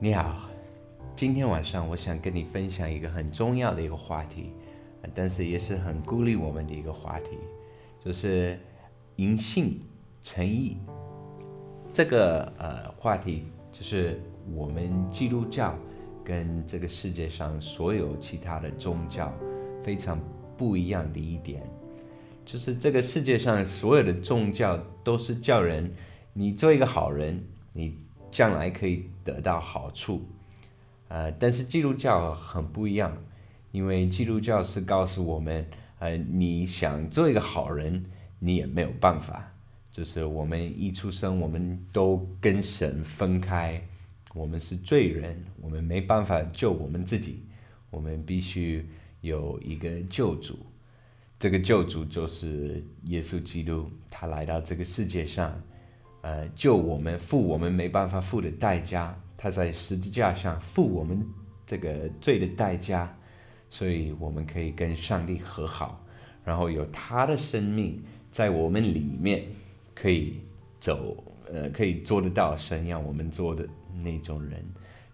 你好，今天晚上我想跟你分享一个很重要的一个话题，但是也是很孤立我们的一个话题，就是银信诚意。这个呃话题就是我们基督教跟这个世界上所有其他的宗教非常不一样的一点，就是这个世界上所有的宗教都是叫人你做一个好人，你将来可以得到好处，呃，但是基督教很不一样，因为基督教是告诉我们，呃，你想做一个好人，你也没有办法。就是我们一出生，我们都跟神分开，我们是罪人，我们没办法救我们自己，我们必须有一个救主。这个救主就是耶稣基督，他来到这个世界上，呃，救我们，付我们没办法付的代价。他在十字架上付我们这个罪的代价，所以我们可以跟上帝和好，然后有他的生命在我们里面。可以走，呃，可以做得到神要我们做的那种人，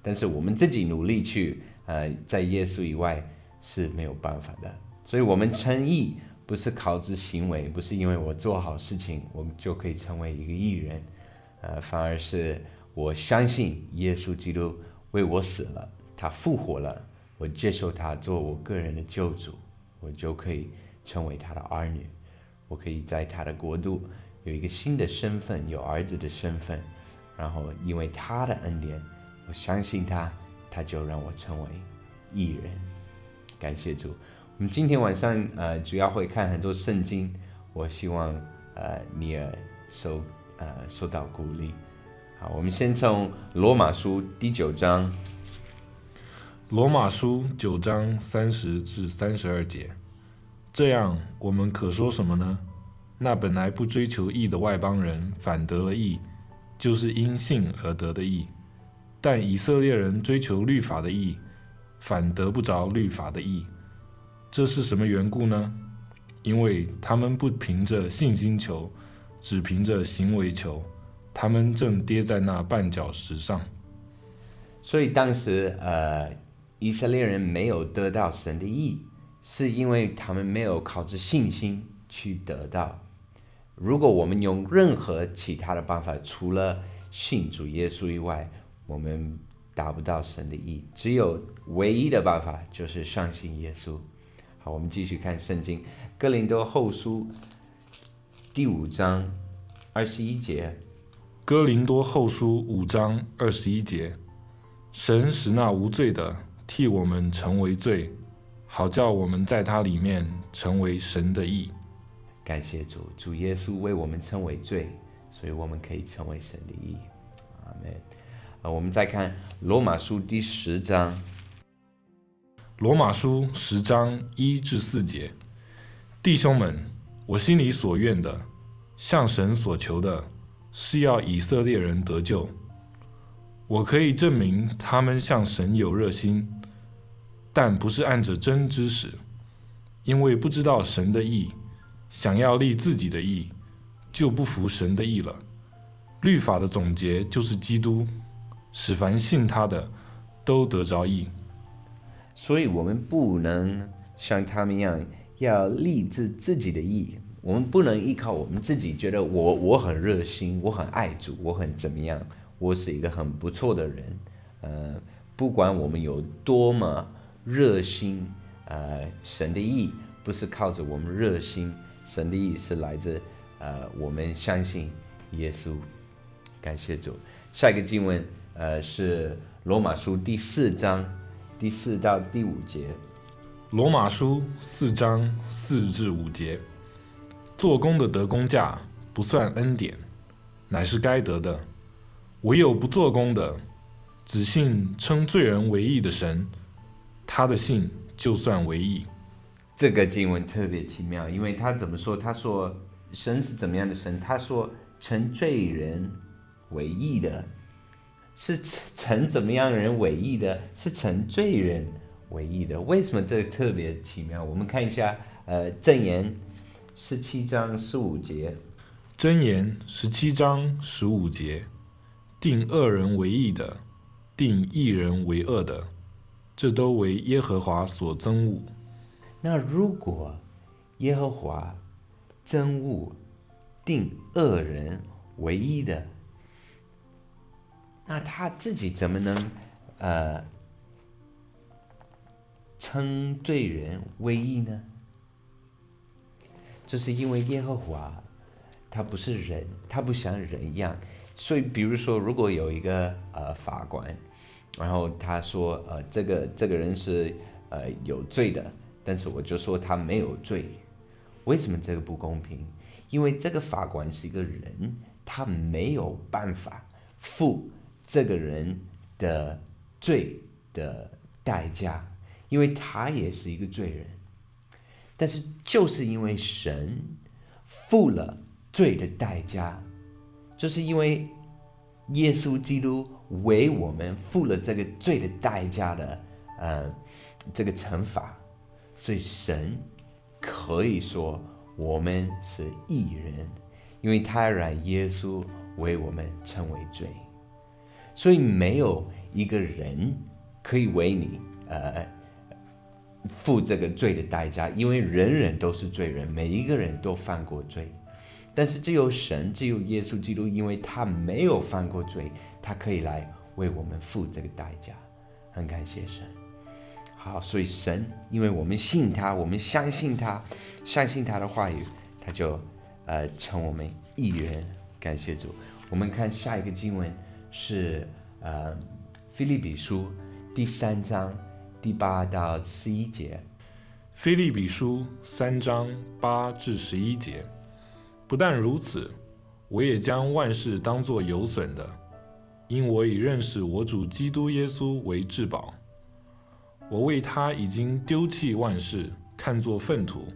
但是我们自己努力去，呃，在耶稣以外是没有办法的。所以，我们称义不是靠之行为，不是因为我做好事情，我们就可以成为一个艺人，呃，反而是我相信耶稣基督为我死了，他复活了，我接受他做我个人的救主，我就可以成为他的儿女，我可以在他的国度。有一个新的身份，有儿子的身份，然后因为他的恩典，我相信他，他就让我成为艺人。感谢主。我们今天晚上呃主要会看很多圣经，我希望呃你也受呃受到鼓励。好，我们先从罗马书第九章。罗马书九章三十至三十二节，这样我们可说什么呢？那本来不追求义的外邦人反得了义，就是因信而得的义；但以色列人追求律法的义，反得不着律法的义。这是什么缘故呢？因为他们不凭着信心求，只凭着行为求，他们正跌在那绊脚石上。所以当时，呃，以色列人没有得到神的意，是因为他们没有靠着信心去得到。如果我们用任何其他的办法，除了信主耶稣以外，我们达不到神的意。只有唯一的办法就是相信耶稣。好，我们继续看圣经《哥林多后书》第五章二十一节，《哥林多后书》五章二十一节，神使那无罪的替我们成为罪，好叫我们在他里面成为神的义。感谢主，主耶稣为我们称为罪，所以我们可以成为神的义。阿门。啊，我们再看罗马书第十章。罗马书十章一至四节，弟兄们，我心里所愿的，向神所求的，是要以色列人得救。我可以证明他们向神有热心，但不是按着真知识，因为不知道神的意。想要立自己的意，就不服神的意了。律法的总结就是基督，使凡信他的都得着意。所以，我们不能像他们一样要立志自己的意。我们不能依靠我们自己，觉得我我很热心，我很爱主，我很怎么样，我是一个很不错的人。呃，不管我们有多么热心，呃，神的意不是靠着我们热心。神的意是来自，呃，我们相信耶稣，感谢主。下一个经文，呃，是罗马书第四章第四到第五节。罗马书四章四至五节，做工的得工价不算恩典，乃是该得的；唯有不做工的，只信称罪人为义的神，他的信就算为义。这个经文特别奇妙，因为他怎么说？他说神是怎么样的神？他说称罪人为义的，是成怎么样人为义的？是成罪人为义的。为什么这特别奇妙？我们看一下，呃，箴言十七章十五节，箴言十七章十五节，定恶人为义的，定一人为恶的，这都为耶和华所憎恶。那如果耶和华憎恶定恶人为一的，那他自己怎么能呃称罪人为义呢？这是因为耶和华他不是人，他不像人一样，所以比如说，如果有一个呃法官，然后他说呃这个这个人是呃有罪的，但是我就说他没有罪，为什么这个不公平？因为这个法官是一个人，他没有办法负这个人的罪的代价，因为他也是一个罪人。但是就是因为神付了罪的代价，就是因为耶稣基督为我们付了这个罪的代价的，呃，这个惩罚，所以神可以说我们是义人，因为他让耶稣为我们成为罪，所以没有一个人可以为你，呃。付这个罪的代价，因为人人都是罪人，每一个人都犯过罪。但是只有神，只有耶稣基督，因为他没有犯过罪，他可以来为我们付这个代价。很感谢神。好，所以神，因为我们信他，我们相信他，相信他的话语，他就呃成我们一员。感谢主。我们看下一个经文是呃《菲利比书》第三章。第八到十一节，《菲利比书》三章八至十一节。不但如此，我也将万事当作有损的，因我已认识我主基督耶稣为至宝。我为他已经丢弃万事，看作粪土，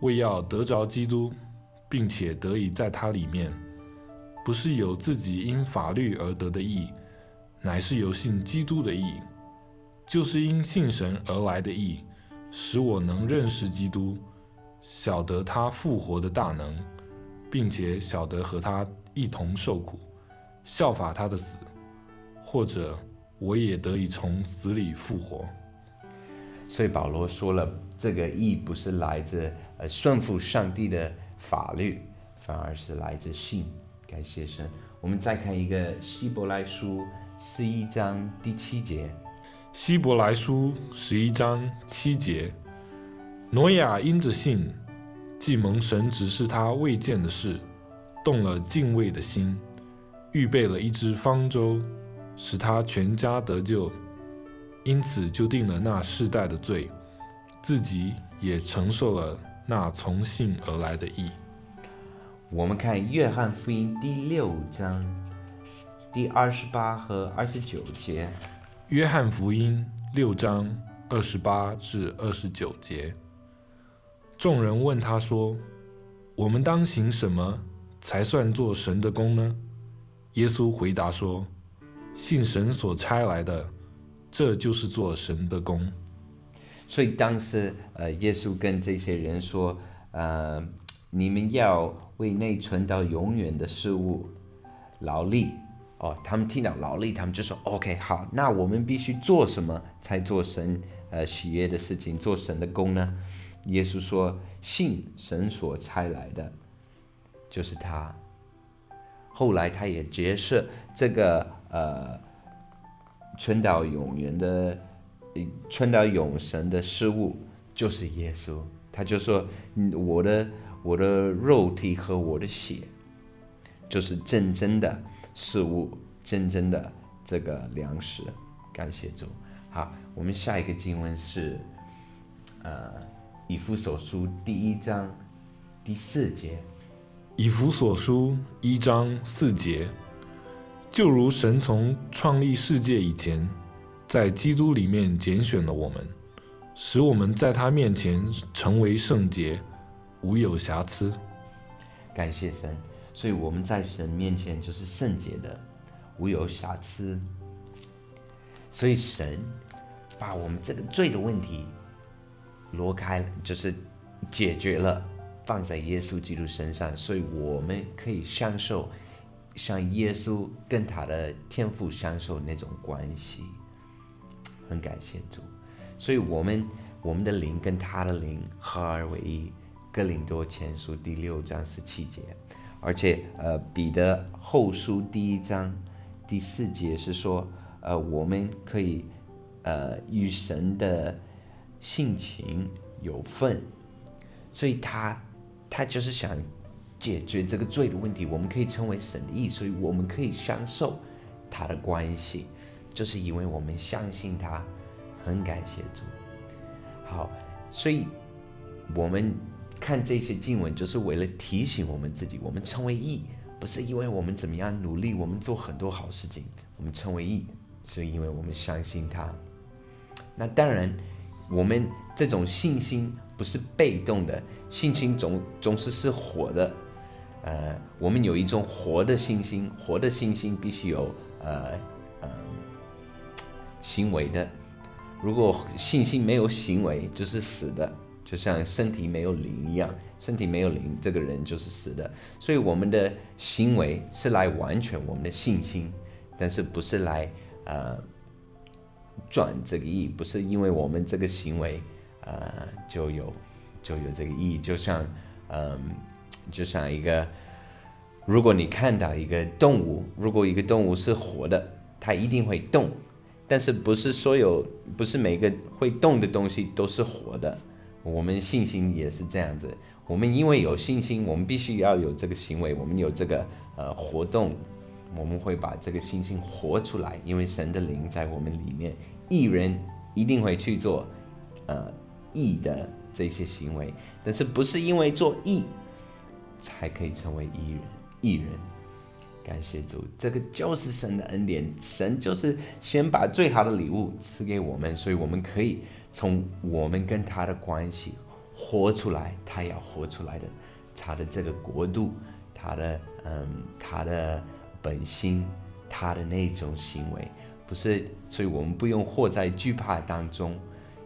为要得着基督，并且得以在他里面，不是有自己因法律而得的义，乃是有信基督的义。就是因信神而来的义，使我能认识基督，晓得他复活的大能，并且晓得和他一同受苦，效法他的死，或者我也得以从死里复活。所以保罗说了，这个义不是来自呃顺服上帝的法律，反而是来自信。感谢神。我们再看一个希伯来书十一章第七节。希伯来书十一章七节，挪亚因着信，既蒙神指示他未见的事，动了敬畏的心，预备了一只方舟，使他全家得救，因此就定了那世代的罪，自己也承受了那从信而来的义。我们看约翰福音第六章第二十八和二十九节。约翰福音六章二十八至二十九节，众人问他说：“我们当行什么才算做神的功呢？”耶稣回答说：“信神所差来的，这就是做神的功。”所以当时，呃，耶稣跟这些人说：“呃，你们要为内存到永远的事物劳力。”哦，他们听到劳力，他们就说：“OK，好，那我们必须做什么才做神呃喜悦的事情，做神的功呢？”耶稣说：“信神所差来的，就是他。”后来他也揭示这个呃，存到永远的、存到永神的事物就是耶稣。他就说：“我的我的肉体和我的血，就是真正的。”事物真正的这个粮食，感谢主。好，我们下一个经文是，呃，以弗所书第一章第四节。以弗所书一章四节，就如神从创立世界以前，在基督里面拣选了我们，使我们在他面前成为圣洁，无有瑕疵。感谢神。所以我们在神面前就是圣洁的，无有瑕疵。所以神把我们这个罪的问题挪开了，就是解决了，放在耶稣基督身上，所以我们可以享受像耶稣跟他的天父享受那种关系。很感谢主，所以我们我们的灵跟他的灵合而为一。哥林多前书第六章十七节，而且呃彼得后书第一章第四节是说，呃我们可以呃与神的性情有份，所以他他就是想解决这个罪的问题，我们可以成为神的义，所以我们可以享受他的关系。就是因为我们相信他，很感谢主。好，所以我们看这些经文，就是为了提醒我们自己，我们成为义，不是因为我们怎么样努力，我们做很多好事情，我们成为义，是因为我们相信他。那当然，我们这种信心不是被动的，信心总总是是活的。呃，我们有一种活的信心，活的信心必须有呃。行为的，如果信心没有行为，就是死的，就像身体没有灵一样，身体没有灵，这个人就是死的。所以我们的行为是来完全我们的信心，但是不是来呃赚这个意，不是因为我们这个行为呃就有就有这个意义。就像嗯，就像一个，如果你看到一个动物，如果一个动物是活的，它一定会动。但是不是所有，不是每个会动的东西都是活的。我们信心也是这样子。我们因为有信心，我们必须要有这个行为，我们有这个呃活动，我们会把这个信心活出来。因为神的灵在我们里面，艺人一定会去做呃义的这些行为。但是不是因为做义才可以成为艺人？艺人。感谢主，这个就是神的恩典。神就是先把最好的礼物赐给我们，所以我们可以从我们跟他的关系活出来，他要活出来的，他的这个国度，他的嗯，他的本心，他的那种行为，不是，所以我们不用活在惧怕当中，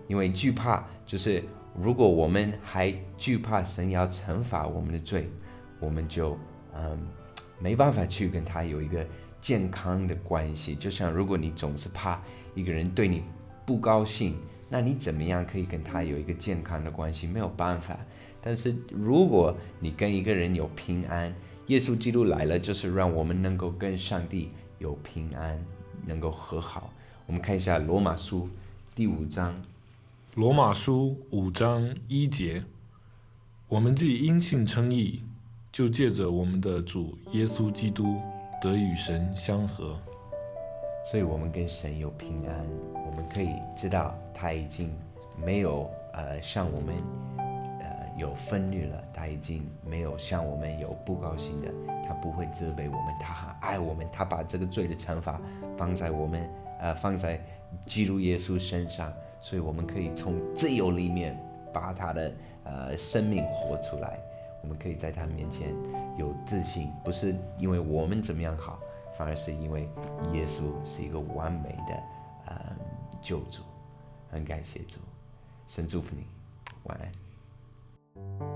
因为惧怕就是如果我们还惧怕神要惩罚我们的罪，我们就嗯。没办法去跟他有一个健康的关系，就像如果你总是怕一个人对你不高兴，那你怎么样可以跟他有一个健康的关系？没有办法。但是如果你跟一个人有平安，耶稣基督来了，就是让我们能够跟上帝有平安，能够和好。我们看一下罗马书第五章，罗马书五章一节，我们既因信称义。就借着我们的主耶稣基督得与神相合，所以我们跟神有平安。我们可以知道他已经没有呃像我们呃有分虑了，他已经没有像我们有不高兴的，他不会责备我们，他很爱我们，他把这个罪的惩罚放在我们呃放在基督耶稣身上，所以我们可以从自由里面把他的呃生命活出来。我们可以在他面前有自信，不是因为我们怎么样好，反而是因为耶稣是一个完美的呃救主。很感谢主，神祝福你，晚安。